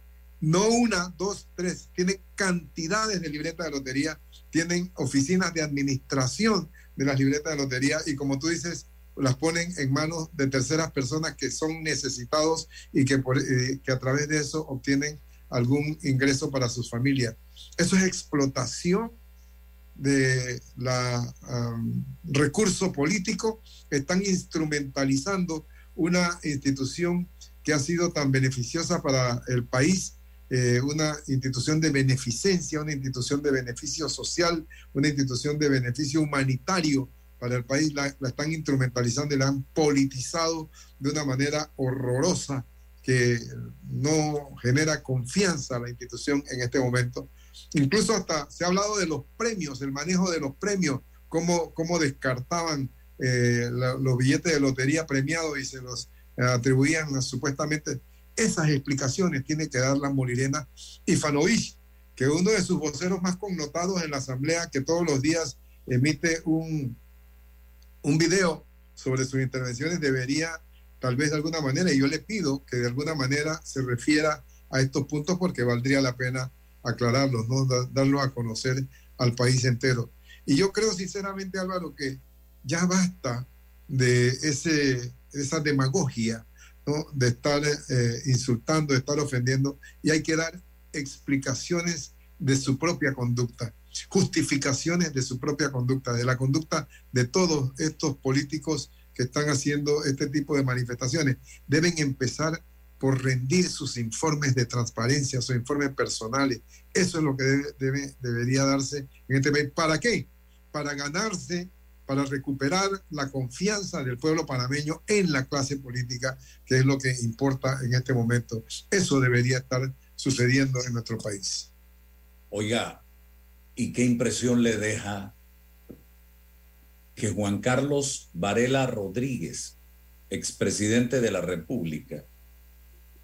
no una, dos, tres, tiene cantidades de libretas de lotería, tienen oficinas de administración de las libretas de lotería y como tú dices, las ponen en manos de terceras personas que son necesitados y que, por, eh, que a través de eso obtienen algún ingreso para sus familias. Eso es explotación de la recurso político, están instrumentalizando una institución que ha sido tan beneficiosa para el país, eh, una institución de beneficencia, una institución de beneficio social, una institución de beneficio humanitario para el país, la, están instrumentalizando y la han politizado de una manera horrorosa que no genera confianza a la institución en este momento. Incluso hasta se ha hablado de los premios, el manejo de los premios, cómo, cómo descartaban eh, los billetes de lotería premiados y se los atribuían a, supuestamente. Esas explicaciones tiene que dar la Molirena Ifanovich, que uno de sus voceros más connotados en la Asamblea, que todos los días emite un, un video sobre sus intervenciones, debería tal vez de alguna manera, y yo le pido que de alguna manera se refiera a estos puntos porque valdría la pena aclararlos, ¿no? Da- darlo a conocer al país entero. Y yo creo sinceramente, Álvaro, que ya basta de ese, esa demagogia. De estar eh, insultando, de estar ofendiendo, y hay que dar explicaciones de su propia conducta, justificaciones de su propia conducta, de la conducta de todos estos políticos que están haciendo este tipo de manifestaciones. Deben empezar por rendir sus informes de transparencia, sus informes personales. Eso es lo que debe- debe- debería darse en este país. ¿Para qué? Para ganarse, para recuperar la confianza del pueblo panameño en la clase política, que es lo que importa en este momento. Eso debería estar sucediendo en nuestro país. Oiga, ¿y qué impresión le deja que Juan Carlos Varela Rodríguez, expresidente de la República,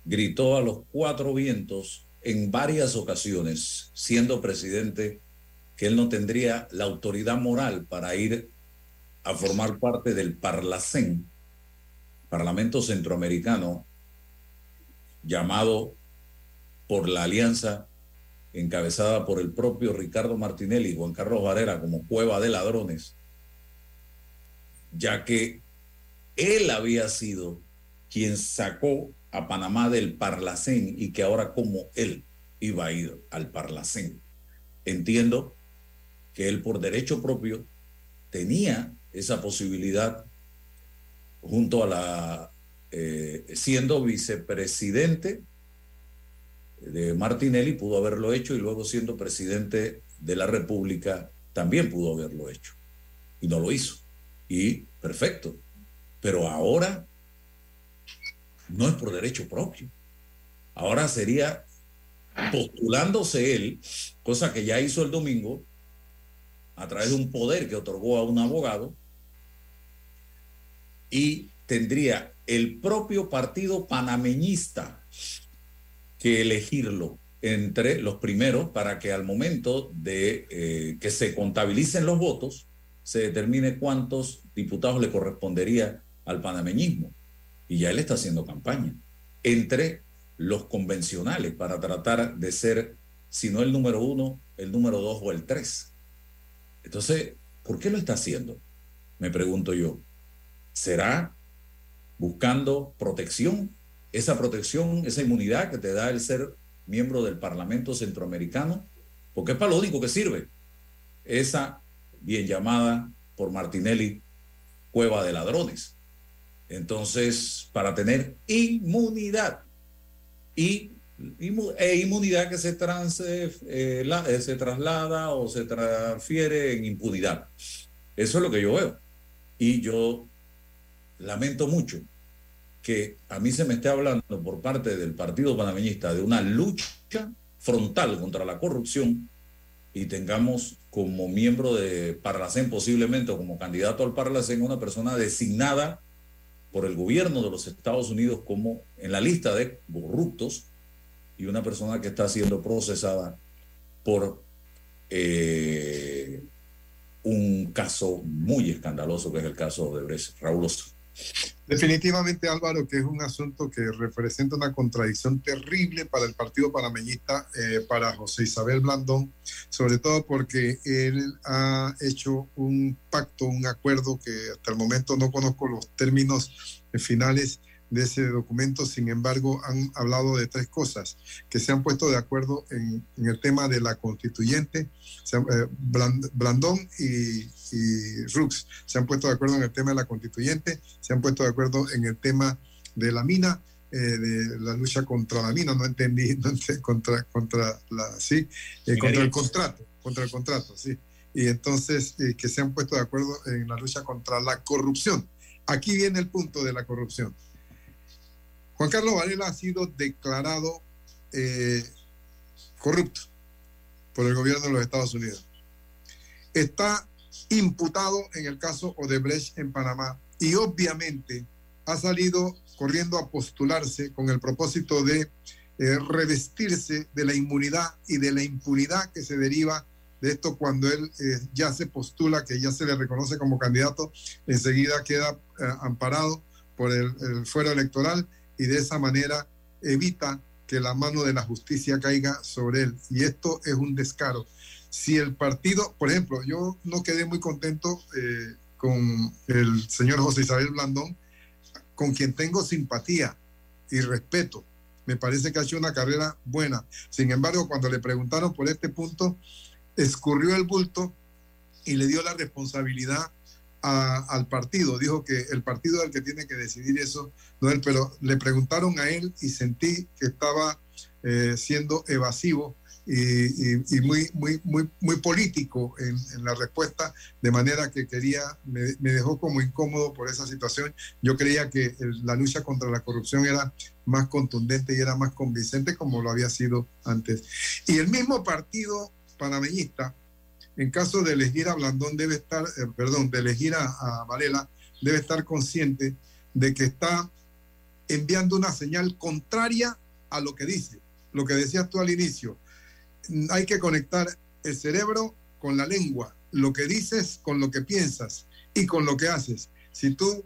gritó a los cuatro vientos en varias ocasiones, siendo presidente, que él no tendría la autoridad moral para ir a formar parte del Parlacén, Parlamento Centroamericano, llamado por la alianza encabezada por el propio Ricardo Martinelli y Juan Carlos Varela como cueva de ladrones, ya que él había sido quien sacó a Panamá del Parlacén y que ahora como él iba a ir al Parlacén. Entiendo que él por derecho propio tenía esa posibilidad junto a la, eh, siendo vicepresidente de Martinelli pudo haberlo hecho y luego siendo presidente de la República también pudo haberlo hecho. Y no lo hizo. Y perfecto. Pero ahora no es por derecho propio. Ahora sería postulándose él, cosa que ya hizo el domingo, a través de un poder que otorgó a un abogado, y tendría el propio partido panameñista que elegirlo entre los primeros para que al momento de eh, que se contabilicen los votos se determine cuántos diputados le correspondería al panameñismo. Y ya él está haciendo campaña entre los convencionales para tratar de ser, si no el número uno, el número dos o el tres. Entonces, ¿por qué lo está haciendo? Me pregunto yo. ¿Será buscando protección? Esa protección, esa inmunidad que te da el ser miembro del Parlamento Centroamericano, porque es para lo único que sirve. Esa bien llamada por Martinelli cueva de ladrones. Entonces, para tener inmunidad y e inmunidad que se, trans, eh, la- eh, se traslada o se transfiere en impunidad. Eso es lo que yo veo. Y yo lamento mucho que a mí se me esté hablando por parte del Partido Panameñista de una lucha frontal contra la corrupción y tengamos como miembro de Parlacén posiblemente o como candidato al Parlacén una persona designada por el gobierno de los Estados Unidos como en la lista de corruptos y una persona que está siendo procesada por eh, un caso muy escandaloso que es el caso de Brecht, Raúl Ostro. Definitivamente, Álvaro, que es un asunto que representa una contradicción terrible para el Partido Panameñista, eh, para José Isabel Blandón, sobre todo porque él ha hecho un pacto, un acuerdo que hasta el momento no conozco los términos finales de ese documento, sin embargo, han hablado de tres cosas, que se han puesto de acuerdo en, en el tema de la constituyente, se han- eh, Bland- Blandón y, y Rux se han puesto de acuerdo en el tema de la constituyente, se han puesto de acuerdo en el tema de la mina, eh, de la lucha contra la mina, no entendí, no entendí, contra, contra la, sí, eh, contra el contrato, contra el contrato, sí. Y entonces eh, que se han puesto de acuerdo en la lucha contra la corrupción. Aquí viene el punto de la corrupción. Juan Carlos Varela ha sido declarado eh, corrupto por el gobierno de los Estados Unidos. Está imputado en el caso Odebrecht en Panamá y obviamente ha salido corriendo a postularse con el propósito de eh, revestirse de la inmunidad y de la impunidad que se deriva de esto cuando él eh, ya se postula, que ya se le reconoce como candidato, enseguida queda amparado por el fuero electoral y de esa manera evita que la mano de la justicia caiga sobre él. Y esto es un descaro. Si el partido, por ejemplo, yo no quedé muy contento eh, con el señor José Isabel Blandón, con quien tengo simpatía y respeto. Me parece que ha hecho una carrera buena. Sin embargo, cuando le preguntaron por este punto, escurrió el bulto y le dio la responsabilidad al partido. Dijo que el partido es el que tiene que decidir eso, no él, pero le preguntaron a él y sentí que estaba eh, siendo evasivo y, muy, muy, muy, muy político en, la respuesta, de manera que quería, me, dejó como incómodo por esa situación. Yo creía que la lucha contra la corrupción era más contundente y era más convincente como lo había sido antes. Y el mismo partido panameñista, en caso de elegir a Blandón, debe estar, eh, perdón, de elegir a, Varela, debe estar consciente de que está enviando una señal contraria a lo que dice, lo que decías tú al inicio. Hay que conectar el cerebro con la lengua, lo que dices con lo que piensas y con lo que haces. Si tú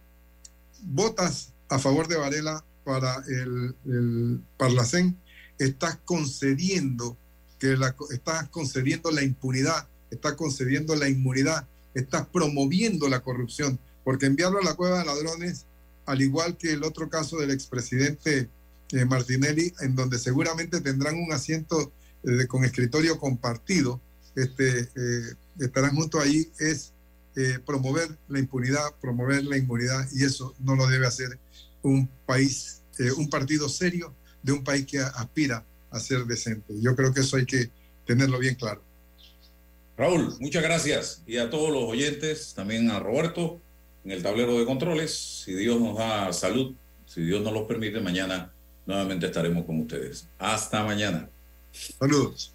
votas a favor de Varela para el, el Parlacén, estás concediendo que estás concediendo la impunidad, estás concediendo la inmunidad, estás promoviendo la corrupción, porque enviarlo a la cueva de ladrones, al igual que el otro caso del expresidente eh, Martinelli, en donde seguramente tendrán un asiento eh, con escritorio compartido, este, eh, estarán junto ahí, es promover la impunidad, promover la inmunidad, y eso no lo debe hacer un país, un partido serio de un país que aspira a ser decente. Yo creo que eso hay que tenerlo bien claro. Raúl, muchas gracias. Y a todos los oyentes, también a Roberto, en el tablero de controles. Si Dios nos da salud, si Dios nos lo permite, mañana nuevamente estaremos con ustedes. Hasta mañana. Saludos.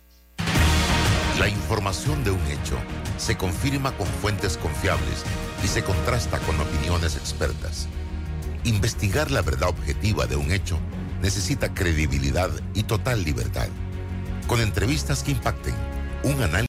La información de un hecho se confirma con fuentes confiables y se contrasta con opiniones expertas. Investigar la verdad objetiva de un hecho necesita credibilidad y total libertad. Con entrevistas que impacten, un análisis